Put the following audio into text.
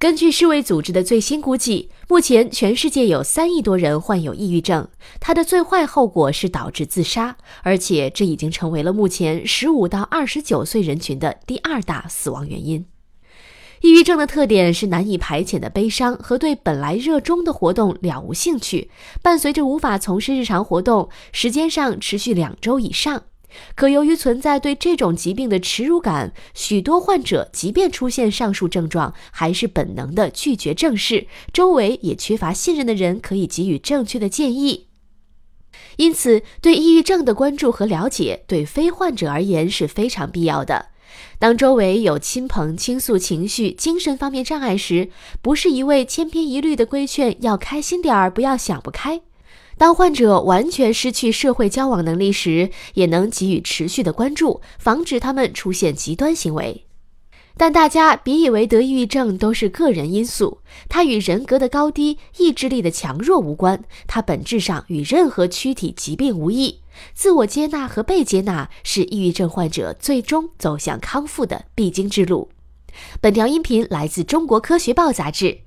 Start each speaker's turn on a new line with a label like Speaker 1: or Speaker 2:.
Speaker 1: 根据世卫组织的最新估计，目前全世界有三亿多人患有抑郁症，它的最坏后果是导致自杀，而且这已经成为了目前十五到二十九岁人群的第二大死亡原因。抑郁症的特点是难以排遣的悲伤和对本来热衷的活动了无兴趣，伴随着无法从事日常活动，时间上持续两周以上。可由于存在对这种疾病的耻辱感，许多患者即便出现上述症状，还是本能的拒绝正视，周围也缺乏信任的人可以给予正确的建议。因此，对抑郁症的关注和了解，对非患者而言是非常必要的。当周围有亲朋倾诉情绪、精神方面障碍时，不是一味千篇一律的规劝要开心点儿，不要想不开。当患者完全失去社会交往能力时，也能给予持续的关注，防止他们出现极端行为。但大家别以为得抑郁症都是个人因素，它与人格的高低、意志力的强弱无关，它本质上与任何躯体疾病无异。自我接纳和被接纳是抑郁症患者最终走向康复的必经之路。本条音频来自《中国科学报》杂志。